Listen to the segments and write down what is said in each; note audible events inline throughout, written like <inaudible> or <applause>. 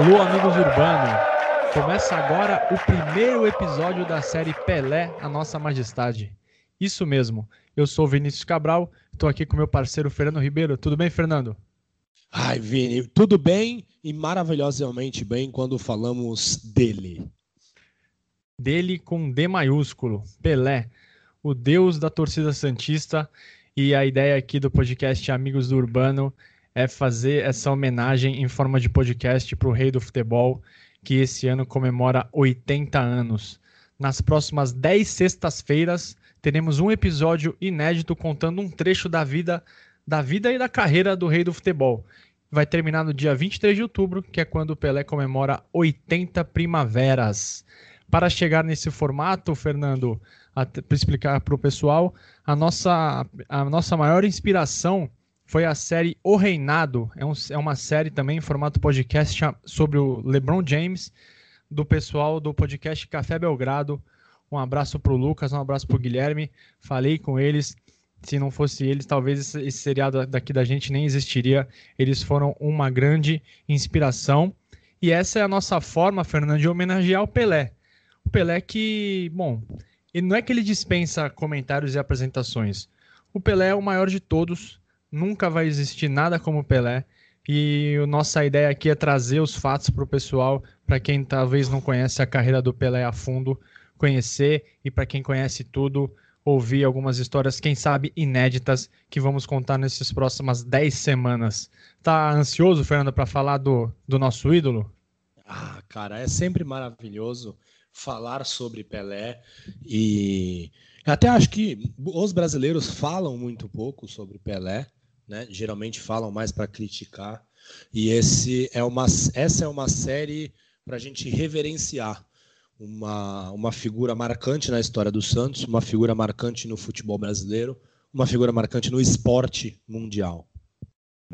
Alô, amigos urbanos! Começa agora o primeiro episódio da série Pelé, a Nossa Majestade. Isso mesmo, eu sou Vinícius Cabral, estou aqui com meu parceiro Fernando Ribeiro. Tudo bem, Fernando? Ai, Vini, tudo bem e maravilhosamente bem quando falamos dele. Dele com D maiúsculo, Pelé, o deus da torcida santista. E a ideia aqui do podcast Amigos do Urbano é fazer essa homenagem em forma de podcast para o rei do futebol, que esse ano comemora 80 anos. Nas próximas 10 sextas-feiras, teremos um episódio inédito contando um trecho da vida, da vida e da carreira do rei do futebol. Vai terminar no dia 23 de outubro, que é quando o Pelé comemora 80 primaveras. Para chegar nesse formato, Fernando, para explicar para o pessoal, a nossa, a nossa maior inspiração foi a série O Reinado. É, um, é uma série também em formato podcast sobre o LeBron James, do pessoal do podcast Café Belgrado. Um abraço para o Lucas, um abraço para o Guilherme. Falei com eles. Se não fosse eles, talvez esse, esse seriado daqui da gente nem existiria. Eles foram uma grande inspiração. E essa é a nossa forma, Fernando, de homenagear o Pelé. O Pelé que, bom, ele não é que ele dispensa comentários e apresentações. O Pelé é o maior de todos, nunca vai existir nada como Pelé. E a nossa ideia aqui é trazer os fatos para o pessoal, para quem talvez não conhece a carreira do Pelé a fundo, conhecer e para quem conhece tudo, ouvir algumas histórias, quem sabe inéditas, que vamos contar nessas próximas 10 semanas. Tá ansioso, Fernando, para falar do, do nosso ídolo? Ah, cara, é sempre maravilhoso falar sobre Pelé e até acho que os brasileiros falam muito pouco sobre Pelé né? Geralmente falam mais para criticar. E esse é uma, essa é uma série para a gente reverenciar uma, uma figura marcante na história do Santos, uma figura marcante no futebol brasileiro, uma figura marcante no esporte mundial.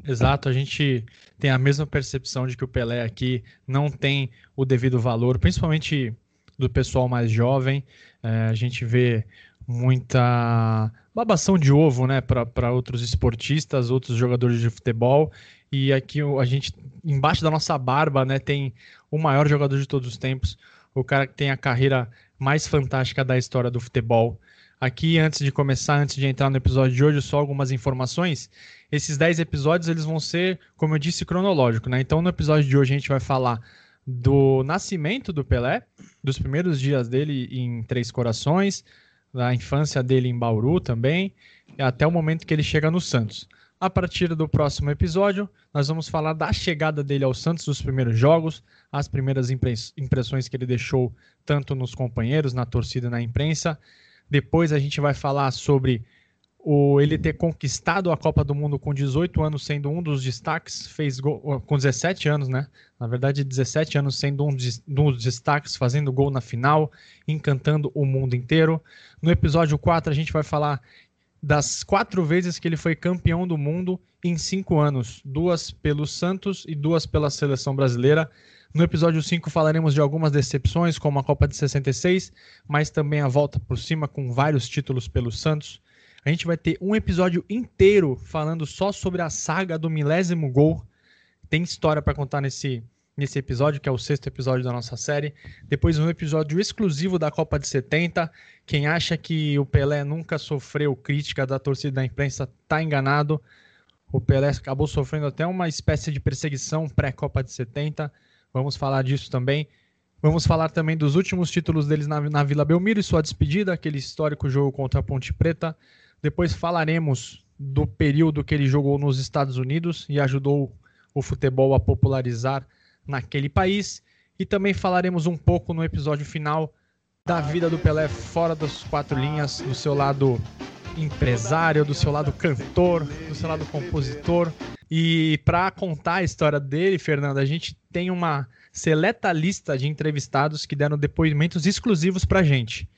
Exato, a gente tem a mesma percepção de que o Pelé aqui não tem o devido valor, principalmente do pessoal mais jovem. É, a gente vê muita babação de ovo, né, para outros esportistas, outros jogadores de futebol. E aqui a gente, embaixo da nossa barba, né, tem o maior jogador de todos os tempos, o cara que tem a carreira mais fantástica da história do futebol. Aqui, antes de começar, antes de entrar no episódio de hoje, só algumas informações. Esses 10 episódios, eles vão ser, como eu disse, cronológico, né? Então, no episódio de hoje, a gente vai falar do nascimento do Pelé, dos primeiros dias dele em Três Corações, da infância dele em Bauru também, até o momento que ele chega no Santos. A partir do próximo episódio, nós vamos falar da chegada dele ao Santos, dos primeiros jogos, as primeiras impressões que ele deixou tanto nos companheiros, na torcida e na imprensa. Depois a gente vai falar sobre o, ele ter conquistado a Copa do Mundo com 18 anos, sendo um dos destaques, fez gol, com 17 anos, né? Na verdade, 17 anos sendo um, dos destaques, fazendo gol na final, encantando o mundo inteiro. No episódio 4, a gente vai falar das quatro vezes que ele foi campeão do mundo em cinco anos, duas pelo Santos e duas pela seleção brasileira. No episódio 5 falaremos de algumas decepções, como a Copa de 66, mas também a volta por cima com vários títulos pelo Santos. A gente vai ter um episódio inteiro falando só sobre a saga do milésimo gol. Tem história para contar nesse, nesse episódio, que é o sexto episódio da nossa série. Depois um episódio exclusivo da Copa de 70. Quem acha que o Pelé nunca sofreu crítica da torcida da imprensa tá enganado. O Pelé acabou sofrendo até uma espécie de perseguição pré-Copa de 70. Vamos falar disso também. Vamos falar também dos últimos títulos deles na, na Vila Belmiro e sua despedida, aquele histórico jogo contra a Ponte Preta. Depois falaremos do período que ele jogou nos Estados Unidos e ajudou o futebol a popularizar naquele país. E também falaremos um pouco no episódio final da vida do Pelé fora das quatro linhas, do seu lado empresário, do seu lado cantor, do seu lado compositor. E para contar a história dele, Fernando, a gente tem uma seleta lista de entrevistados que deram depoimentos exclusivos para gente.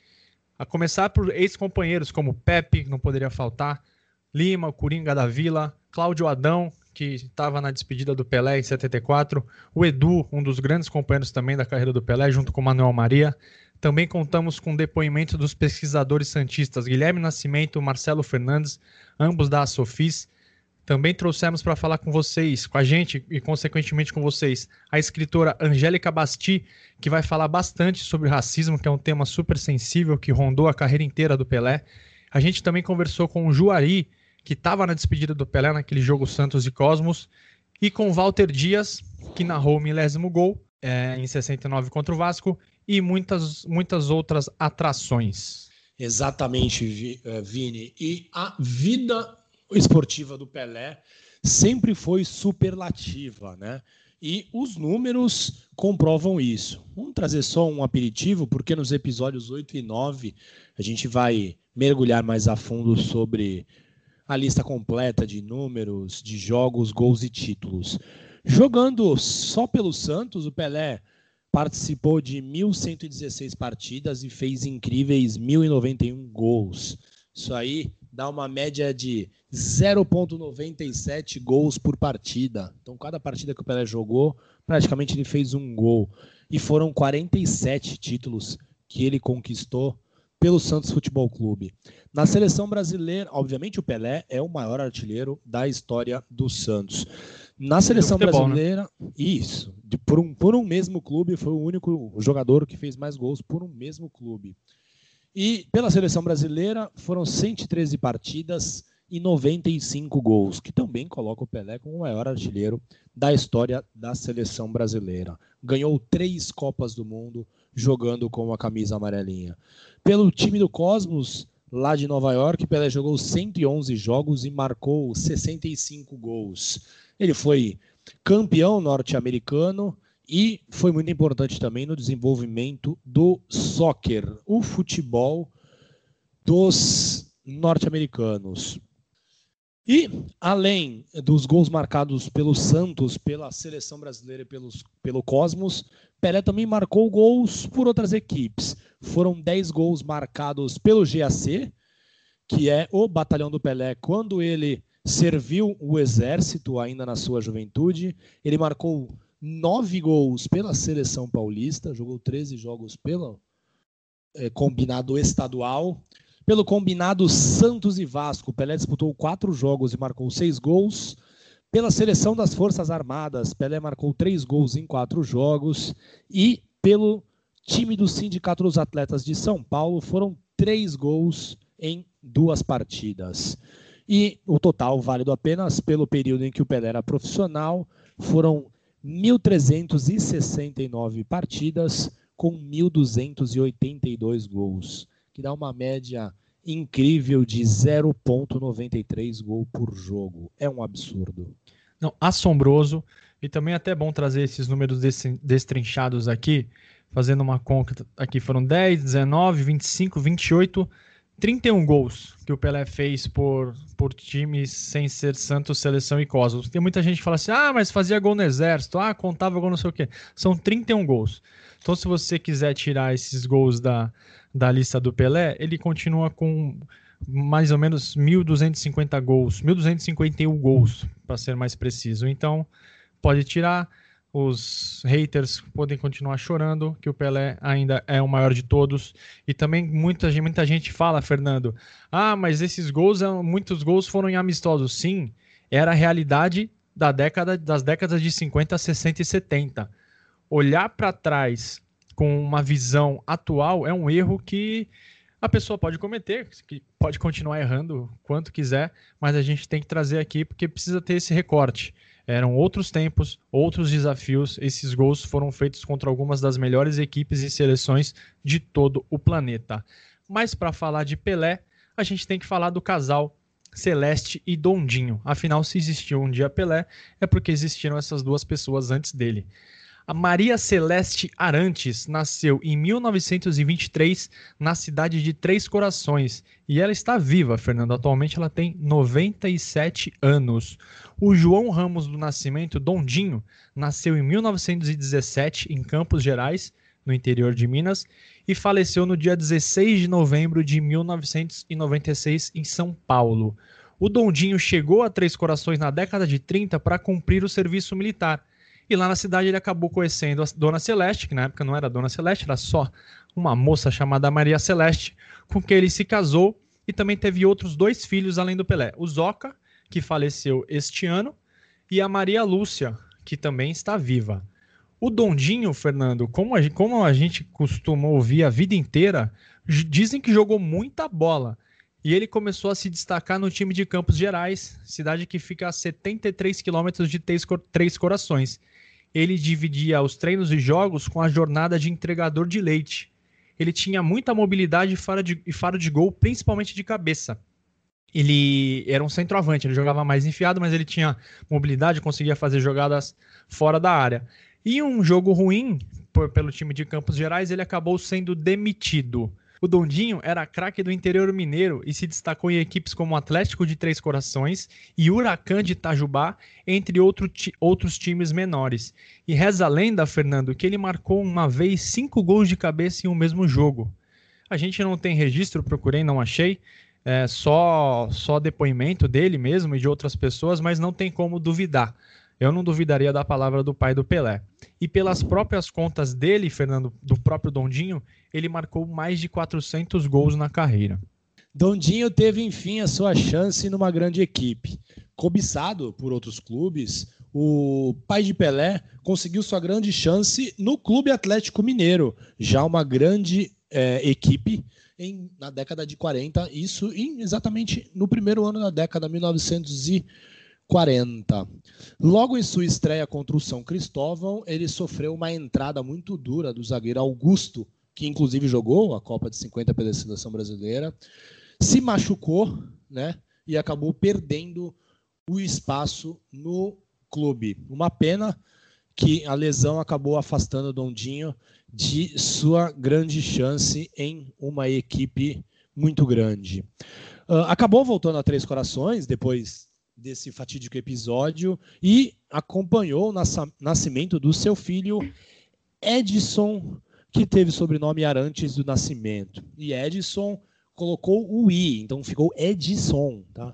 A começar por ex-companheiros como Pepe, que não poderia faltar, Lima, Coringa da Vila, Cláudio Adão, que estava na despedida do Pelé em 74, o Edu, um dos grandes companheiros também da carreira do Pelé, junto com Manuel Maria. Também contamos com depoimento dos pesquisadores santistas Guilherme Nascimento Marcelo Fernandes, ambos da Sofis. Também trouxemos para falar com vocês, com a gente e consequentemente com vocês, a escritora Angélica Basti, que vai falar bastante sobre racismo, que é um tema super sensível que rondou a carreira inteira do Pelé. A gente também conversou com o Juari, que estava na despedida do Pelé naquele jogo Santos e Cosmos, e com Walter Dias, que narrou o milésimo gol é, em 69 contra o Vasco, e muitas, muitas outras atrações. Exatamente, eh, Vini. E a vida esportiva do Pelé sempre foi superlativa, né? E os números comprovam isso. Vamos trazer só um aperitivo, porque nos episódios 8 e 9 a gente vai mergulhar mais a fundo sobre a lista completa de números, de jogos, gols e títulos. Jogando só pelo Santos, o Pelé participou de 1.116 partidas e fez incríveis 1.091 gols. Isso aí dá uma média de 0,97 gols por partida. Então, cada partida que o Pelé jogou, praticamente ele fez um gol. E foram 47 títulos que ele conquistou pelo Santos Futebol Clube. Na seleção brasileira, obviamente o Pelé é o maior artilheiro da história do Santos. Na seleção futebol, né? brasileira, né? isso, de, por, um, por um mesmo clube, foi o único jogador que fez mais gols por um mesmo clube. E pela seleção brasileira foram 113 partidas e 95 gols, que também coloca o Pelé como o maior artilheiro da história da seleção brasileira. Ganhou três Copas do Mundo jogando com a camisa amarelinha. Pelo time do Cosmos, lá de Nova York, Pelé jogou 111 jogos e marcou 65 gols. Ele foi campeão norte-americano e foi muito importante também no desenvolvimento do soccer, o futebol dos norte-americanos. E, além dos gols marcados pelo Santos, pela seleção brasileira e pelos, pelo Cosmos, Pelé também marcou gols por outras equipes. Foram 10 gols marcados pelo GAC, que é o batalhão do Pelé, quando ele serviu o exército ainda na sua juventude. Ele marcou nove gols pela seleção paulista, jogou 13 jogos pelo é, combinado estadual. Pelo combinado Santos e Vasco, Pelé disputou quatro jogos e marcou seis gols. Pela seleção das Forças Armadas, Pelé marcou três gols em quatro jogos. E pelo time do Sindicato dos Atletas de São Paulo, foram três gols em duas partidas. E o total, válido apenas pelo período em que o Pelé era profissional, foram 1.369 partidas com 1.282 gols que dá uma média incrível de 0,93 gol por jogo. É um absurdo. Não, assombroso. E também é até bom trazer esses números destrinchados aqui, fazendo uma conta aqui. Foram 10, 19, 25, 28, 31 gols que o Pelé fez por, por times sem ser Santos, Seleção e Cosmos. Tem muita gente que fala assim, ah, mas fazia gol no Exército, ah, contava gol não sei o quê. São 31 gols. Então, se você quiser tirar esses gols da, da lista do Pelé, ele continua com mais ou menos 1.250 gols, 1.251 gols, para ser mais preciso. Então, pode tirar. Os haters podem continuar chorando que o Pelé ainda é o maior de todos. E também muita, muita gente fala, Fernando, ah, mas esses gols, muitos gols foram em amistosos. Sim, era a realidade da década, das décadas de 50, 60 e 70 olhar para trás com uma visão atual é um erro que a pessoa pode cometer, que pode continuar errando quanto quiser, mas a gente tem que trazer aqui porque precisa ter esse recorte. Eram outros tempos, outros desafios. Esses gols foram feitos contra algumas das melhores equipes e seleções de todo o planeta. Mas para falar de Pelé, a gente tem que falar do casal Celeste e Dondinho. Afinal, se existiu um dia Pelé, é porque existiram essas duas pessoas antes dele. A Maria Celeste Arantes nasceu em 1923 na cidade de Três Corações e ela está viva, Fernando. Atualmente ela tem 97 anos. O João Ramos do Nascimento, Dondinho, nasceu em 1917 em Campos Gerais, no interior de Minas, e faleceu no dia 16 de novembro de 1996 em São Paulo. O Dondinho chegou a Três Corações na década de 30 para cumprir o serviço militar e lá na cidade ele acabou conhecendo a Dona Celeste, que na época não era Dona Celeste, era só uma moça chamada Maria Celeste, com quem ele se casou e também teve outros dois filhos além do Pelé. O Zoca, que faleceu este ano, e a Maria Lúcia, que também está viva. O Dondinho, Fernando, como a, como a gente costuma ouvir a vida inteira, dizem que jogou muita bola. E ele começou a se destacar no time de Campos Gerais, cidade que fica a 73 quilômetros de Três Corações. Ele dividia os treinos e jogos com a jornada de entregador de leite. Ele tinha muita mobilidade e faro de, de gol, principalmente de cabeça ele era um centroavante, ele jogava mais enfiado, mas ele tinha mobilidade, conseguia fazer jogadas fora da área. E um jogo ruim por, pelo time de Campos Gerais, ele acabou sendo demitido. O Dondinho era craque do interior mineiro e se destacou em equipes como Atlético de Três Corações e Huracan de Itajubá, entre outro outros times menores. E reza a lenda, Fernando, que ele marcou uma vez cinco gols de cabeça em um mesmo jogo. A gente não tem registro, procurei, não achei, é, só, só depoimento dele mesmo e de outras pessoas, mas não tem como duvidar. Eu não duvidaria da palavra do pai do Pelé. E pelas próprias contas dele, Fernando, do próprio Dondinho, ele marcou mais de 400 gols na carreira. Dondinho teve, enfim, a sua chance numa grande equipe. Cobiçado por outros clubes, o pai de Pelé conseguiu sua grande chance no Clube Atlético Mineiro, já uma grande é, equipe em, na década de 40, isso em, exatamente no primeiro ano da década, 1940. Logo em sua estreia contra o São Cristóvão, ele sofreu uma entrada muito dura do zagueiro Augusto, que inclusive jogou a Copa de 50 pela seleção brasileira, se machucou, né? E acabou perdendo o espaço no clube. Uma pena que a lesão acabou afastando o Dondinho de sua grande chance em uma equipe muito grande. Uh, acabou voltando a Três Corações depois desse fatídico episódio e acompanhou o nascimento do seu filho Edson, que teve sobrenome Arantes do Nascimento. E Edson colocou o I, então ficou Edson, tá?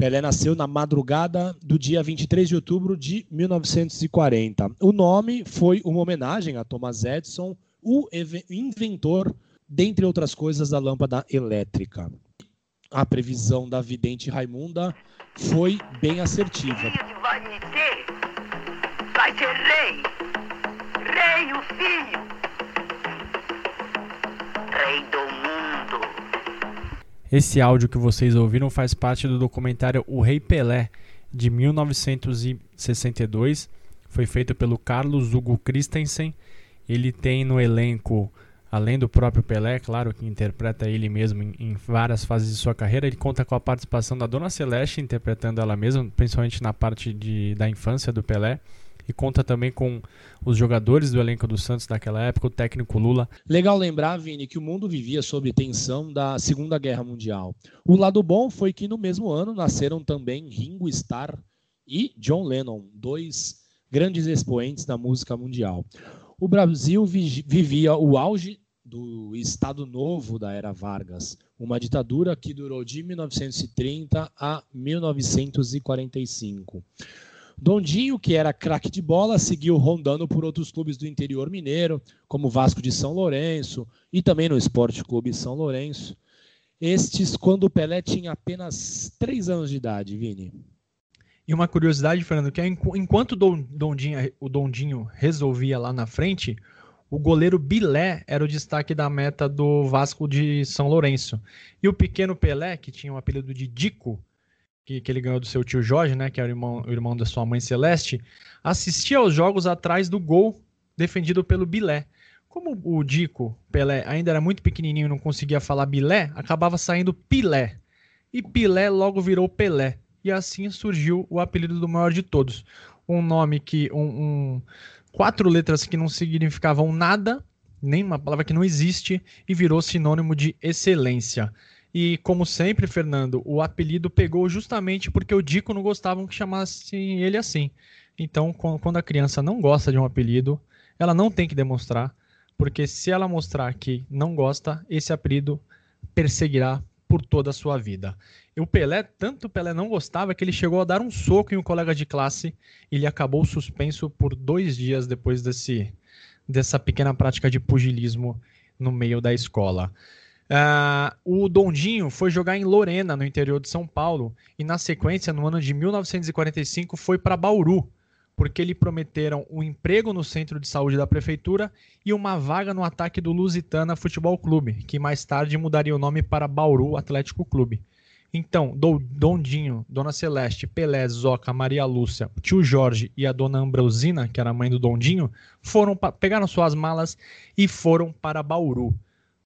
Pelé nasceu na madrugada do dia 23 de outubro de 1940. O nome foi uma homenagem a Thomas Edison, o inventor, dentre outras coisas, da lâmpada elétrica. A previsão da vidente Raimunda foi bem assertiva. Vai ser, vai ser rei, rei o filho, rei do esse áudio que vocês ouviram faz parte do documentário O Rei Pelé, de 1962. Foi feito pelo Carlos Hugo Christensen. Ele tem no elenco, além do próprio Pelé, claro, que interpreta ele mesmo em, em várias fases de sua carreira, ele conta com a participação da Dona Celeste, interpretando ela mesma, principalmente na parte de, da infância do Pelé e conta também com os jogadores do elenco do Santos naquela época, o técnico Lula. Legal lembrar, Vini, que o mundo vivia sob tensão da Segunda Guerra Mundial. O lado bom foi que no mesmo ano nasceram também Ringo Starr e John Lennon, dois grandes expoentes da música mundial. O Brasil vivia o auge do Estado Novo da era Vargas, uma ditadura que durou de 1930 a 1945. Dondinho, que era craque de bola, seguiu rondando por outros clubes do interior mineiro, como Vasco de São Lourenço e também no Esporte Clube São Lourenço. Estes quando o Pelé tinha apenas três anos de idade, Vini. E uma curiosidade, Fernando, que é enquanto Dondinho, o Dondinho resolvia lá na frente, o goleiro Bilé era o destaque da meta do Vasco de São Lourenço. E o pequeno Pelé, que tinha o apelido de Dico, que, que ele ganhou do seu tio Jorge, né, que é o irmão, o irmão da sua mãe Celeste, assistia aos jogos atrás do gol defendido pelo Bilé. Como o Dico Pelé ainda era muito pequenininho e não conseguia falar Bilé, acabava saindo Pilé. E Pilé logo virou Pelé. E assim surgiu o apelido do maior de todos. Um nome que. Um, um, quatro letras que não significavam nada, nem uma palavra que não existe, e virou sinônimo de excelência. E como sempre, Fernando, o apelido pegou justamente porque o Dico não gostava que chamassem ele assim. Então, quando a criança não gosta de um apelido, ela não tem que demonstrar, porque se ela mostrar que não gosta, esse apelido perseguirá por toda a sua vida. E o Pelé, tanto o Pelé não gostava que ele chegou a dar um soco em um colega de classe e ele acabou suspenso por dois dias depois desse, dessa pequena prática de pugilismo no meio da escola. Uh, o Dondinho foi jogar em Lorena, no interior de São Paulo, e na sequência, no ano de 1945, foi para Bauru, porque lhe prometeram um emprego no centro de saúde da prefeitura e uma vaga no ataque do Lusitana Futebol Clube, que mais tarde mudaria o nome para Bauru Atlético Clube. Então, Dondinho, Dona Celeste, Pelé, Zoca, Maria Lúcia, o tio Jorge e a Dona Ambrosina, que era a mãe do Dondinho, foram pegaram suas malas e foram para Bauru.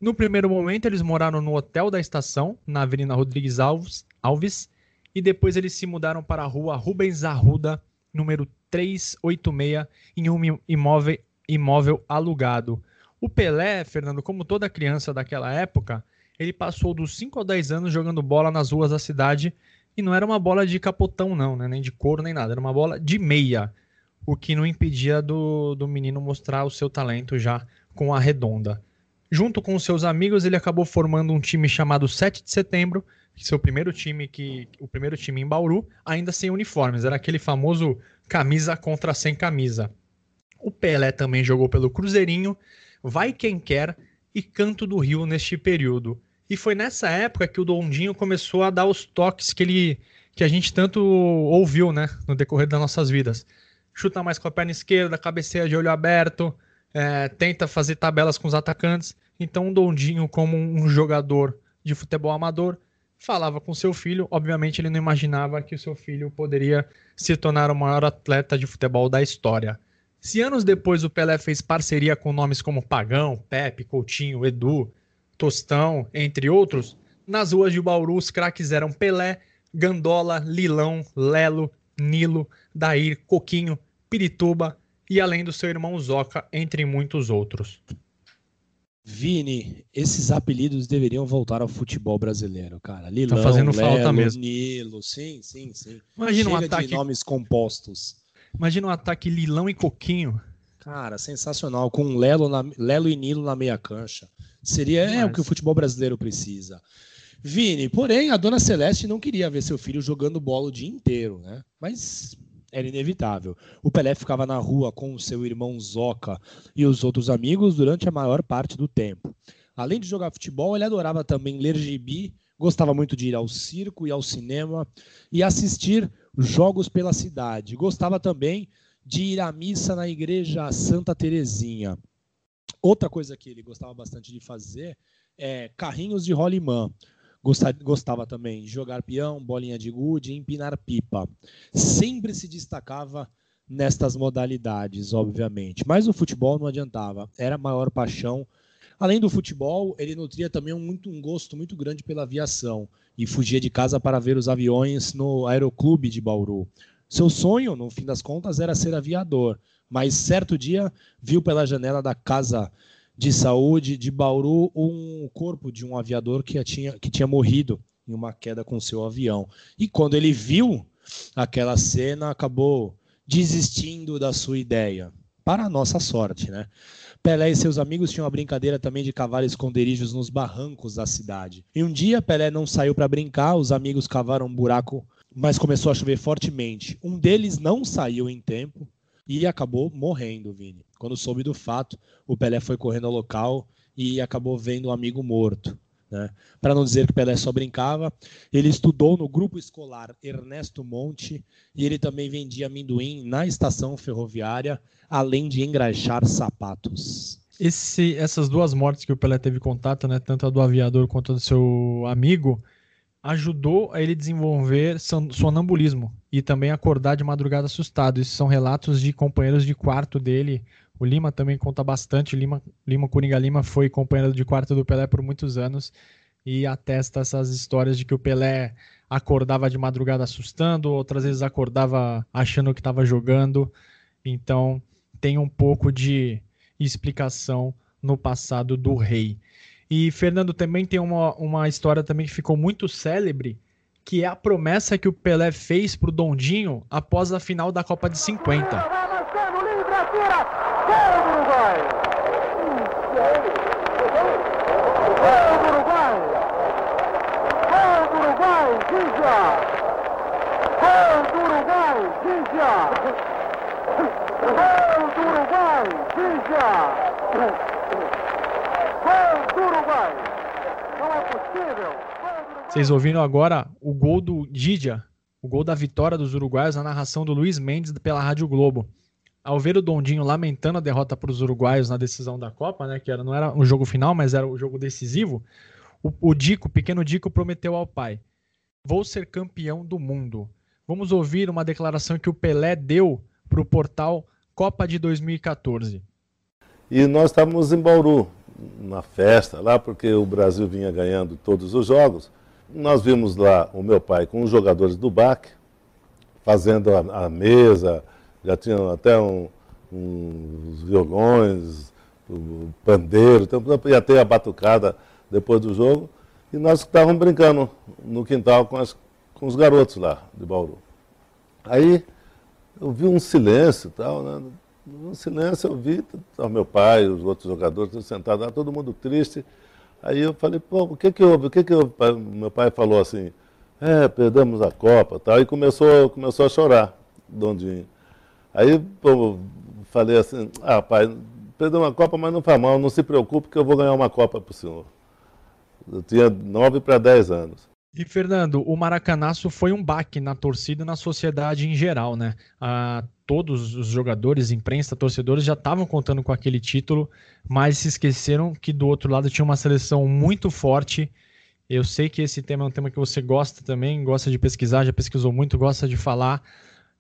No primeiro momento, eles moraram no hotel da estação, na Avenida Rodrigues Alves, Alves e depois eles se mudaram para a rua Rubens Arruda, número 386, em um imóvel, imóvel alugado. O Pelé, Fernando, como toda criança daquela época, ele passou dos 5 aos 10 anos jogando bola nas ruas da cidade e não era uma bola de capotão, não, né? nem de couro, nem nada, era uma bola de meia, o que não impedia do, do menino mostrar o seu talento já com a redonda. Junto com seus amigos, ele acabou formando um time chamado 7 de Setembro, seu primeiro time que o primeiro time em Bauru, ainda sem uniformes, era aquele famoso camisa contra sem camisa. O Pelé também jogou pelo Cruzeirinho, Vai Quem Quer e Canto do Rio neste período. E foi nessa época que o Dondinho começou a dar os toques que ele que a gente tanto ouviu, né, no decorrer das nossas vidas. Chuta mais com a perna esquerda, cabeceia de olho aberto, é, tenta fazer tabelas com os atacantes. Então, Dondinho, como um jogador de futebol amador, falava com seu filho. Obviamente, ele não imaginava que o seu filho poderia se tornar o maior atleta de futebol da história. Se anos depois o Pelé fez parceria com nomes como Pagão, Pepe, Coutinho, Edu, Tostão, entre outros, nas ruas de Bauru os craques eram Pelé, Gandola, Lilão, Lelo, Nilo, Dair, Coquinho, Pirituba e além do seu irmão Zoca, entre muitos outros. Vini, esses apelidos deveriam voltar ao futebol brasileiro, cara. Lilão, tá fazendo Lelo, falta mesmo. Nilo, sim, sim, sim. Imagina Chega um ataque de nomes compostos. Imagina um ataque Lilão e Coquinho. Cara, sensacional, com Lelo, na, Lelo e Nilo na meia cancha. Seria é o que o futebol brasileiro precisa. Vini, porém, a dona Celeste não queria ver seu filho jogando bola o dia inteiro, né? Mas era inevitável. O Pelé ficava na rua com o seu irmão Zoca e os outros amigos durante a maior parte do tempo. Além de jogar futebol, ele adorava também ler gibi, gostava muito de ir ao circo e ao cinema e assistir jogos pela cidade. Gostava também de ir à missa na igreja Santa Terezinha. Outra coisa que ele gostava bastante de fazer é carrinhos de rolimã. Gostava também de jogar peão, bolinha de gude e empinar pipa. Sempre se destacava nestas modalidades, obviamente. Mas o futebol não adiantava, era a maior paixão. Além do futebol, ele nutria também um, muito, um gosto muito grande pela aviação e fugia de casa para ver os aviões no Aeroclube de Bauru. Seu sonho, no fim das contas, era ser aviador, mas certo dia viu pela janela da casa de saúde de Bauru um corpo de um aviador que tinha, que tinha morrido em uma queda com seu avião. E quando ele viu aquela cena, acabou desistindo da sua ideia. Para a nossa sorte, né? Pelé e seus amigos tinham uma brincadeira também de cavar esconderijos nos barrancos da cidade. E um dia Pelé não saiu para brincar, os amigos cavaram um buraco, mas começou a chover fortemente. Um deles não saiu em tempo e acabou morrendo, Vini. Quando soube do fato, o Pelé foi correndo ao local e acabou vendo um amigo morto. Né? Para não dizer que Pelé só brincava, ele estudou no grupo escolar Ernesto Monte e ele também vendia amendoim na estação ferroviária, além de engraxar sapatos. Esse, essas duas mortes que o Pelé teve contato, né, tanto a do aviador quanto a do seu amigo, ajudou a ele desenvolver sonambulismo e também acordar de madrugada assustado. Isso são relatos de companheiros de quarto dele. O Lima também conta bastante. Lima, Lima Coringa Lima foi companheiro de quarto do Pelé por muitos anos e atesta essas histórias de que o Pelé acordava de madrugada assustando, outras vezes acordava achando que estava jogando. Então tem um pouco de explicação no passado do rei. E Fernando também tem uma, uma história também que ficou muito célebre, que é a promessa que o Pelé fez pro Dondinho após a final da Copa de 50. Segura! Gol do Uruguai! Gol do Uruguai! Gol do Uruguai! Gija! Gol do Uruguai! Gija! Gol do Uruguai! Gija! Gol do Uruguai! Não é possível! Vocês ouvindo agora o gol do Didia, o gol da vitória dos uruguaios na narração do Luiz Mendes pela Rádio Globo. Ao ver o Dondinho lamentando a derrota para os uruguaios na decisão da Copa, né, que era, não era um jogo final, mas era o jogo decisivo, o, o Dico, o pequeno Dico, prometeu ao pai: Vou ser campeão do mundo. Vamos ouvir uma declaração que o Pelé deu para o portal Copa de 2014. E nós estávamos em Bauru, na festa lá, porque o Brasil vinha ganhando todos os jogos. Nós vimos lá o meu pai com os jogadores do BAC, fazendo a, a mesa, já tinham até um, uns violões, o pandeiro, ia ter a batucada depois do jogo. E nós estávamos brincando no quintal com, as, com os garotos lá de Bauru. Aí eu vi um silêncio tal, né? No silêncio eu vi o meu pai, os outros jogadores sentados lá, todo mundo triste. Aí eu falei, pô, o que que houve? O que que houve? Meu pai falou assim, é, perdemos a Copa tal, e começou, começou a chorar, Dondinho. Aí pô, falei assim, ah, pai, perdemos a Copa, mas não faz mal, não se preocupe que eu vou ganhar uma Copa para o senhor. Eu tinha 9 para 10 anos. E, Fernando, o Maracanaço foi um baque na torcida e na sociedade em geral, né? Ah, todos os jogadores, imprensa, torcedores já estavam contando com aquele título, mas se esqueceram que do outro lado tinha uma seleção muito forte. Eu sei que esse tema é um tema que você gosta também, gosta de pesquisar, já pesquisou muito, gosta de falar.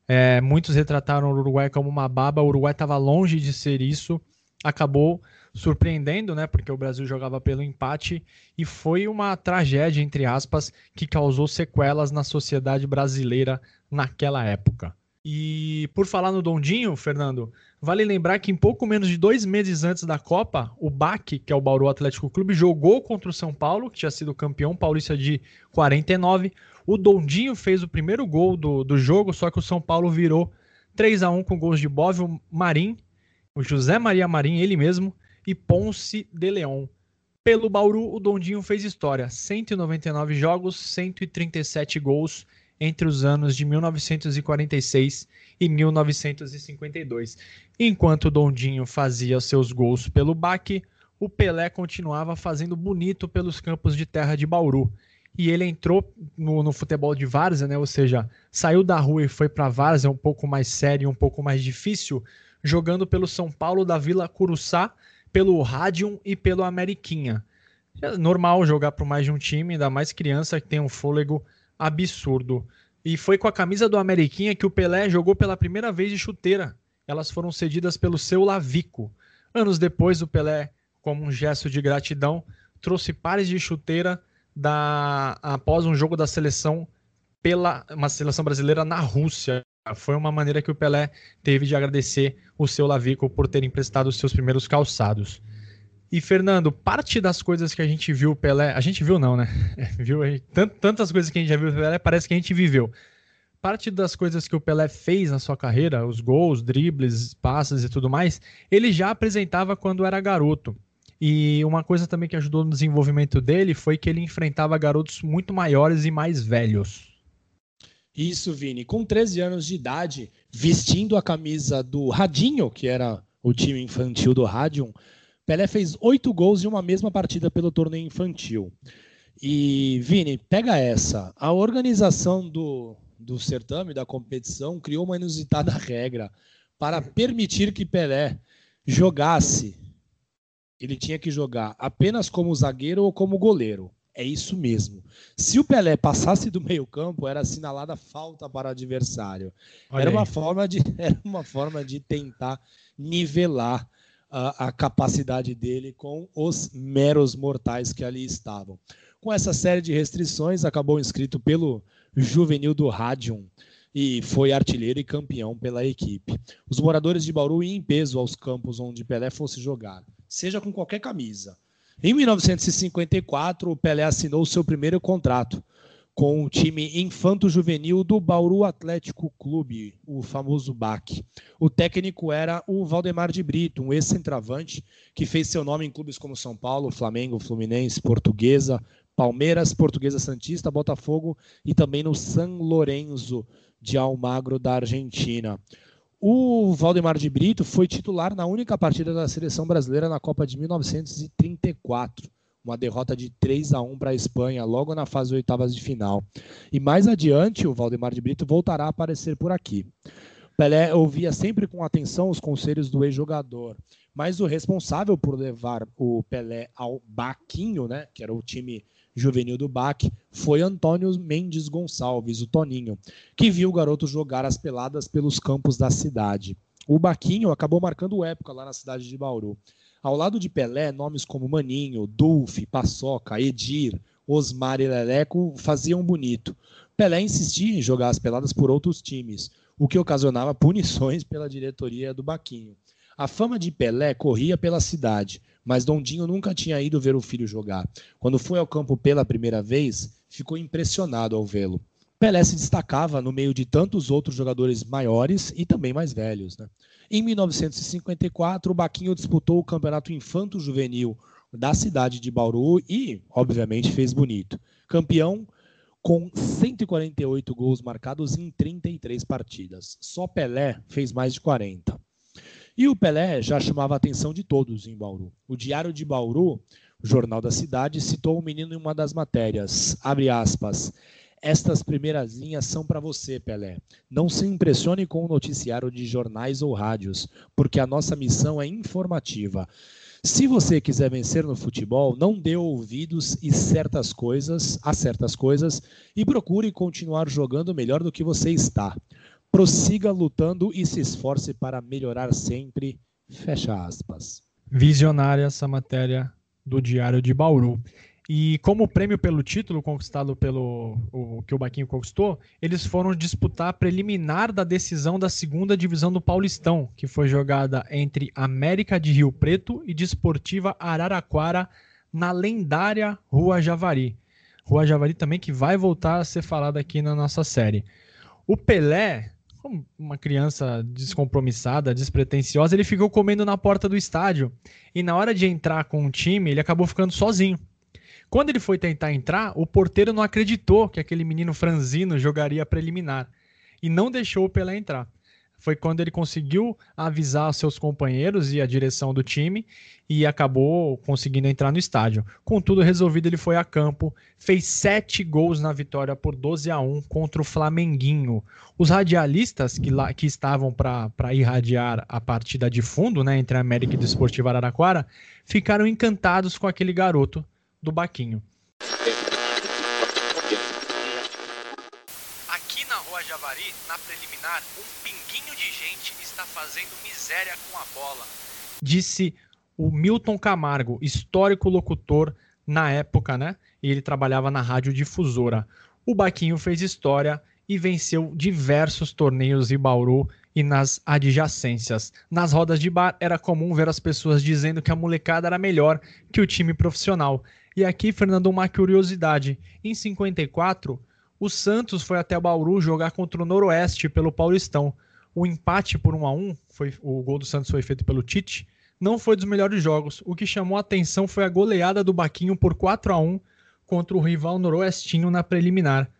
É, muitos retrataram o Uruguai como uma baba, o Uruguai estava longe de ser isso, acabou surpreendendo, né? Porque o Brasil jogava pelo empate e foi uma tragédia, entre aspas, que causou sequelas na sociedade brasileira naquela época. E por falar no Dondinho, Fernando, vale lembrar que em pouco menos de dois meses antes da Copa, o BAC, que é o Bauru Atlético Clube, jogou contra o São Paulo, que tinha sido campeão paulista de 49. O Dondinho fez o primeiro gol do, do jogo, só que o São Paulo virou 3 a 1 com gols de Bóvio Marim, o José Maria Marim, ele mesmo, e Ponce de Leão. Pelo Bauru, o Dondinho fez história: 199 jogos, 137 gols entre os anos de 1946 e 1952. Enquanto o Dondinho fazia seus gols pelo Baque, o Pelé continuava fazendo bonito pelos campos de terra de Bauru. E ele entrou no, no futebol de várzea, né? ou seja, saiu da rua e foi para várzea, um pouco mais sério, um pouco mais difícil, jogando pelo São Paulo da Vila Curuçá, pelo Radium e pelo Ameriquinha. É normal jogar por mais de um time, ainda mais criança que tem um fôlego absurdo. E foi com a camisa do Ameriquinha que o Pelé jogou pela primeira vez de chuteira. Elas foram cedidas pelo seu Lavico. Anos depois, o Pelé, como um gesto de gratidão, trouxe pares de chuteira da após um jogo da seleção pela uma seleção brasileira na Rússia. Foi uma maneira que o Pelé teve de agradecer o seu Lavico por ter emprestado os seus primeiros calçados. E Fernando, parte das coisas que a gente viu o Pelé, a gente viu não, né? <laughs> viu tantas coisas que a gente já viu o Pelé, parece que a gente viveu. Parte das coisas que o Pelé fez na sua carreira, os gols, dribles, passes e tudo mais, ele já apresentava quando era garoto. E uma coisa também que ajudou no desenvolvimento dele foi que ele enfrentava garotos muito maiores e mais velhos. Isso, Vini. Com 13 anos de idade, vestindo a camisa do Radinho, que era o time infantil do Radium, Pelé fez oito gols em uma mesma partida pelo torneio infantil. E, Vini, pega essa. A organização do, do certame, da competição, criou uma inusitada regra para permitir que Pelé jogasse. Ele tinha que jogar apenas como zagueiro ou como goleiro. É isso mesmo. Se o Pelé passasse do meio-campo, era assinalada falta para o adversário. era uma, forma de, <laughs> era uma forma de tentar nivelar a, a, capacidade dele com os meros mortais que ali estavam. Com essa série de restrições, acabou inscrito pelo juvenil do Radium e foi artilheiro e campeão pela equipe. Os moradores de Bauru iam em peso aos campos onde Pelé fosse jogar, seja com qualquer camisa em 1954, o Pelé assinou seu primeiro contrato com o time infanto-juvenil do Bauru Atlético Clube, o famoso BAC. O técnico era o Valdemar de Brito, um ex-centravante que fez seu nome em clubes como São Paulo, Flamengo, Fluminense, Portuguesa, Palmeiras, Portuguesa Santista, Botafogo e também no San Lorenzo de Almagro da Argentina. O Valdemar de Brito foi titular na única partida da seleção brasileira na Copa de 1934, uma derrota de 3 a 1 para a Espanha, logo na fase de oitavas de final. E mais adiante, o Valdemar de Brito voltará a aparecer por aqui. Pelé ouvia sempre com atenção os conselhos do ex-jogador, mas o responsável por levar o Pelé ao Baquinho, né, que era o time juvenil do BAC, foi Antônio Mendes Gonçalves, o Toninho, que viu o garoto jogar as peladas pelos campos da cidade. O Baquinho acabou marcando época lá na cidade de Bauru. Ao lado de Pelé, nomes como Maninho, Dulfe, Paçoca, Edir, Osmar e Leleco faziam bonito. Pelé insistia em jogar as peladas por outros times, o que ocasionava punições pela diretoria do Baquinho. A fama de Pelé corria pela cidade, mas Dondinho nunca tinha ido ver o filho jogar. Quando foi ao campo pela primeira vez, ficou impressionado ao vê-lo. Pelé se destacava no meio de tantos outros jogadores maiores e também mais velhos. Né? Em 1954, o Baquinho disputou o Campeonato Infanto Juvenil da cidade de Bauru e, obviamente, fez bonito. Campeão com 148 gols marcados em 33 partidas. Só Pelé fez mais de 40. E o Pelé já chamava a atenção de todos em Bauru. O Diário de Bauru, o jornal da cidade, citou o menino em uma das matérias. Abre aspas. Estas primeiras linhas são para você, Pelé. Não se impressione com o noticiário de jornais ou rádios, porque a nossa missão é informativa. Se você quiser vencer no futebol, não dê ouvidos e certas coisas a certas coisas e procure continuar jogando melhor do que você está prossiga lutando e se esforce para melhorar sempre. Fecha aspas. Visionária essa matéria do Diário de Bauru. E como prêmio pelo título conquistado pelo o, que o Baquinho conquistou, eles foram disputar a preliminar da decisão da segunda divisão do Paulistão, que foi jogada entre América de Rio Preto e Desportiva Araraquara na lendária Rua Javari. Rua Javari também que vai voltar a ser falada aqui na nossa série. O Pelé uma criança descompromissada, despretensiosa, ele ficou comendo na porta do estádio. E na hora de entrar com o time, ele acabou ficando sozinho. Quando ele foi tentar entrar, o porteiro não acreditou que aquele menino franzino jogaria preliminar e não deixou o Pelé entrar foi quando ele conseguiu avisar seus companheiros e a direção do time e acabou conseguindo entrar no estádio. Com tudo resolvido, ele foi a campo, fez sete gols na vitória por 12 a 1 contra o Flamenguinho. Os radialistas que, lá, que estavam para irradiar a partida de fundo, né, entre a América e o Esportivo Araraquara, ficaram encantados com aquele garoto do Baquinho. Aqui Na preliminar, um está fazendo miséria com a bola. Disse o Milton Camargo, histórico locutor na época, né? E ele trabalhava na rádio difusora. O Baquinho fez história e venceu diversos torneios em Bauru e nas adjacências. Nas rodas de bar era comum ver as pessoas dizendo que a molecada era melhor que o time profissional. E aqui, Fernando, uma curiosidade. Em 54, o Santos foi até Bauru jogar contra o Noroeste pelo Paulistão. O empate por 1 a 1 foi o gol do Santos foi feito pelo Tite, não foi dos melhores jogos. O que chamou a atenção foi a goleada do Baquinho por 4 a 1 contra o rival noroestino na preliminar.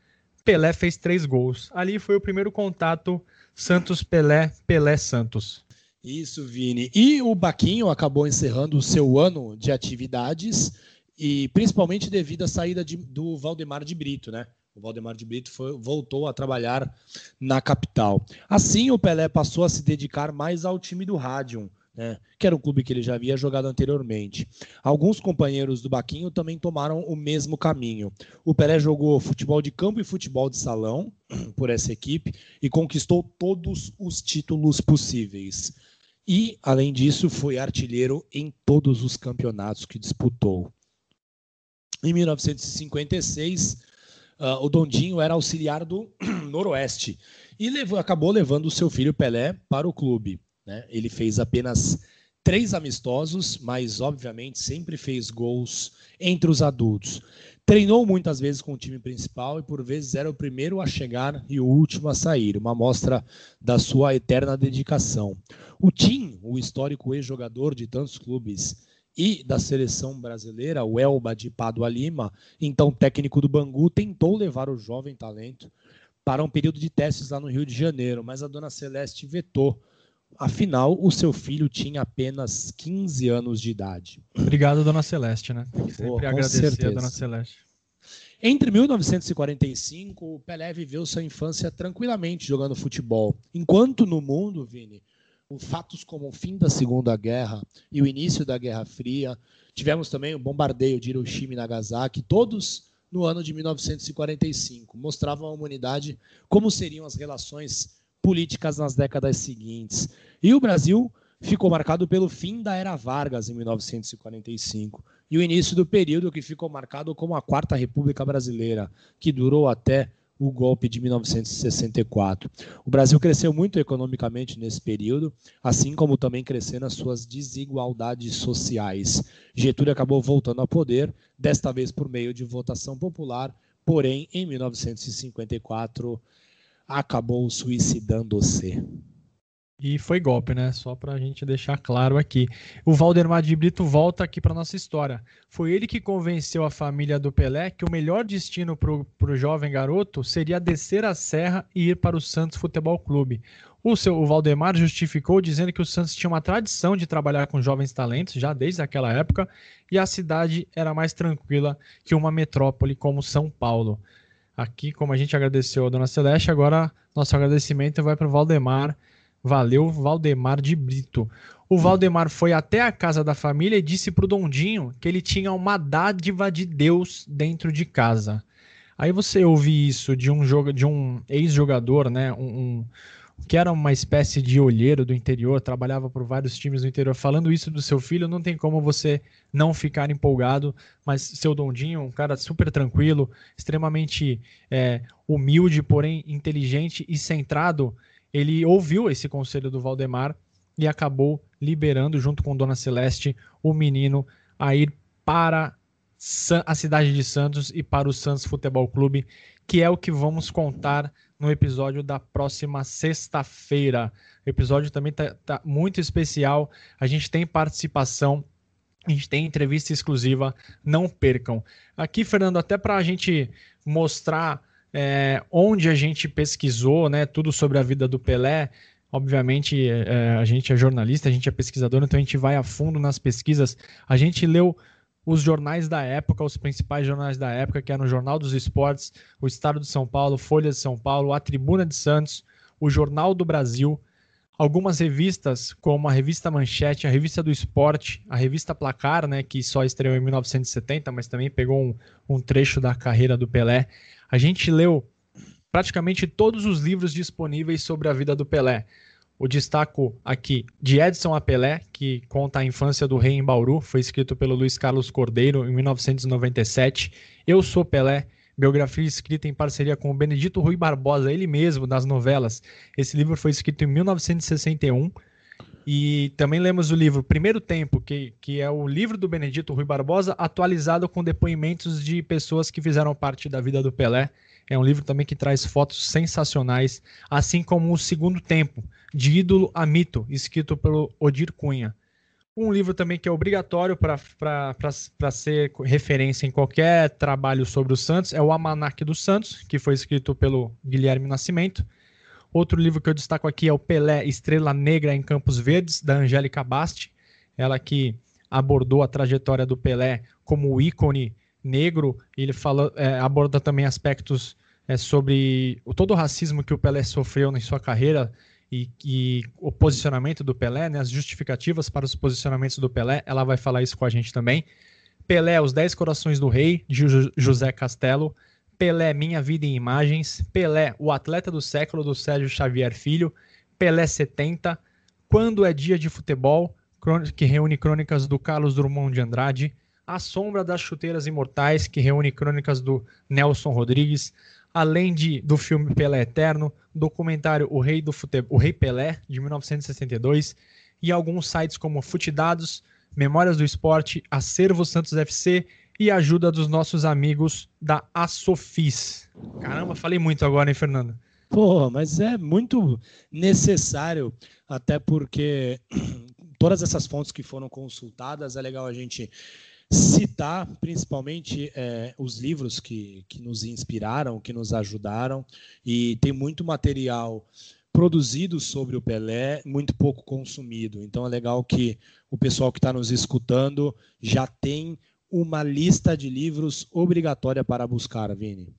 Pelé fez três gols. Ali foi o primeiro contato Santos-Pelé, Pelé-Santos. Isso, Vini. E o Baquinho acabou encerrando o seu ano de atividades e principalmente devido à saída de, do Valdemar de Brito, né? O Valdemar de Brito foi, voltou a trabalhar na capital. Assim, o Pelé passou a se dedicar mais ao time do Rádio, né, que era um clube que ele já havia jogado anteriormente. Alguns companheiros do Baquinho também tomaram o mesmo caminho. O Pelé jogou futebol de campo e futebol de salão <clears throat> por essa equipe e conquistou todos os títulos possíveis. E, além disso, foi artilheiro em todos os campeonatos que disputou. Em 1956, Uh, o Dondinho era auxiliar do <clears throat> Noroeste e levou, acabou levando o seu filho Pelé para o clube. Né? Ele fez apenas três amistosos, mas obviamente sempre fez gols entre os adultos. Treinou muitas vezes com o time principal e por vezes era o primeiro a chegar e o último a sair, uma mostra da sua eterna dedicação. O Tim, o histórico ex-jogador de tantos clubes e da seleção brasileira, o Elba de Padua Lima, então técnico do Bangu, tentou levar o jovem talento para um período de testes lá no Rio de Janeiro, mas a dona Celeste vetou Afinal, o seu filho tinha apenas 15 anos de idade. Obrigado, dona Celeste, né? Tem que sempre com agradecer certeza. a dona Celeste. Entre 1945, o Pelé viveu sua infância tranquilamente jogando futebol. Enquanto no mundo, Vini, fatos como o fim da Segunda Guerra e o início da Guerra Fria, tivemos também o bombardeio de Hiroshima e Nagasaki, todos no ano de 1945, mostravam à humanidade como seriam as relações políticas nas décadas seguintes. E o Brasil ficou marcado pelo fim da era Vargas em 1945 e o início do período que ficou marcado como a Quarta República Brasileira, que durou até o golpe de 1964. O Brasil cresceu muito economicamente nesse período, assim como também crescendo as suas desigualdades sociais. Getúlio acabou voltando ao poder, desta vez por meio de votação popular, porém, em 1954, acabou suicidando-se. E foi golpe, né? Só pra gente deixar claro aqui. O Valdemar de Brito volta aqui pra nossa história. Foi ele que convenceu a família do Pelé que o melhor destino pro, pro jovem garoto seria descer a serra e ir para o Santos Futebol Clube. O, seu, o Valdemar justificou dizendo que o Santos tinha uma tradição de trabalhar com jovens talentos, já desde aquela época, e a cidade era mais tranquila que uma metrópole como São Paulo. Aqui, como a gente agradeceu a Dona Celeste, agora nosso agradecimento vai para o Valdemar. Valeu, Valdemar de Brito. O Valdemar foi até a casa da família e disse pro Dondinho que ele tinha uma dádiva de Deus dentro de casa. Aí você ouve isso de um jogo, de um ex-jogador, né? Um, um- que era uma espécie de olheiro do interior, trabalhava por vários times do interior, falando isso do seu filho, não tem como você não ficar empolgado. Mas seu Dondinho, um cara super tranquilo, extremamente é, humilde, porém inteligente e centrado, ele ouviu esse conselho do Valdemar e acabou liberando, junto com Dona Celeste, o menino a ir para a cidade de Santos e para o Santos Futebol Clube, que é o que vamos contar no episódio da próxima sexta-feira. O episódio também tá, tá muito especial. A gente tem participação, a gente tem entrevista exclusiva. Não percam. Aqui, Fernando, até para a gente mostrar é, onde a gente pesquisou, né, tudo sobre a vida do Pelé. Obviamente, é, a gente é jornalista, a gente é pesquisador, então a gente vai a fundo nas pesquisas. A gente leu os jornais da época, os principais jornais da época, que eram o Jornal dos Esportes, o Estado de São Paulo, Folha de São Paulo, a Tribuna de Santos, o Jornal do Brasil, algumas revistas, como a revista Manchete, a revista do Esporte, a revista Placar, né, que só estreou em 1970, mas também pegou um, um trecho da carreira do Pelé. A gente leu praticamente todos os livros disponíveis sobre a vida do Pelé. O destaco aqui de Edson a Pelé, que conta a infância do rei em Bauru, foi escrito pelo Luiz Carlos Cordeiro em 1997. Eu sou Pelé, biografia escrita em parceria com o Benedito Rui Barbosa, ele mesmo, das novelas. Esse livro foi escrito em 1961. E também lemos o livro Primeiro Tempo, que, que é o livro do Benedito Rui Barbosa, atualizado com depoimentos de pessoas que fizeram parte da vida do Pelé. É um livro também que traz fotos sensacionais, assim como o Segundo Tempo, de ídolo a mito, escrito pelo Odir Cunha. Um livro também que é obrigatório para ser referência em qualquer trabalho sobre o Santos é o Almanac do Santos, que foi escrito pelo Guilherme Nascimento. Outro livro que eu destaco aqui é o Pelé, Estrela Negra em Campos Verdes, da Angélica Basti. Ela que abordou a trajetória do Pelé como ícone negro. Ele é, aborda também aspectos é, sobre o, todo o racismo que o Pelé sofreu em sua carreira e, e o posicionamento do Pelé, né, as justificativas para os posicionamentos do Pelé. Ela vai falar isso com a gente também. Pelé, Os Dez Corações do Rei, de José Castelo. Pelé, Minha Vida em Imagens. Pelé, O Atleta do Século, do Sérgio Xavier Filho. Pelé 70. Quando é Dia de Futebol, que reúne crônicas do Carlos Drummond de Andrade. A Sombra das Chuteiras Imortais, que reúne crônicas do Nelson Rodrigues. Além de, do filme Pelé Eterno, documentário O Rei, do Fute... o Rei Pelé, de 1962. E alguns sites como Futedados, Memórias do Esporte, Acervo Santos FC e ajuda dos nossos amigos da Asofis. Caramba, falei muito agora, hein, Fernando? Pô, mas é muito necessário, até porque <clears throat> todas essas fontes que foram consultadas, é legal a gente citar, principalmente é, os livros que, que nos inspiraram, que nos ajudaram, e tem muito material produzido sobre o Pelé, muito pouco consumido. Então é legal que o pessoal que está nos escutando já tem uma lista de livros obrigatória para buscar, Vini.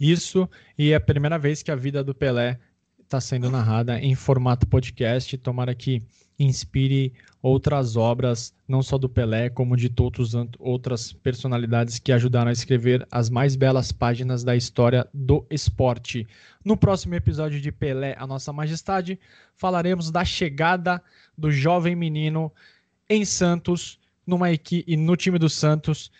Isso, e é a primeira vez que a vida do Pelé está sendo narrada em formato podcast. Tomara que inspire outras obras, não só do Pelé, como de todas outras personalidades que ajudaram a escrever as mais belas páginas da história do esporte. No próximo episódio de Pelé, a Nossa Majestade, falaremos da chegada do jovem menino em Santos, numa equipe, no time do Santos,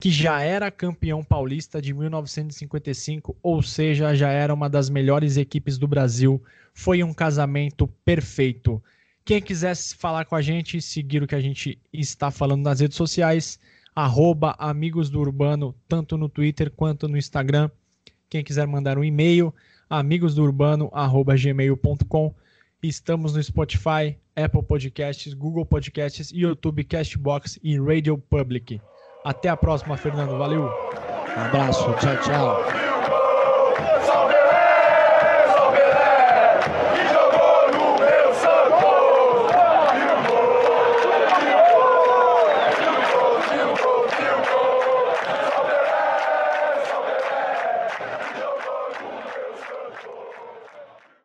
que já era campeão paulista de 1955, ou seja, já era uma das melhores equipes do Brasil. Foi um casamento perfeito. Quem quisesse falar com a gente, seguir o que a gente está falando nas redes sociais, arroba Amigos do Urbano, tanto no Twitter quanto no Instagram. Quem quiser mandar um e-mail, amigosdourbano.gmail.com. Estamos no Spotify, Apple Podcasts, Google Podcasts, YouTube, Castbox e Radio Public. Até a próxima, Fernando. Valeu. Um abraço. Tchau, tchau.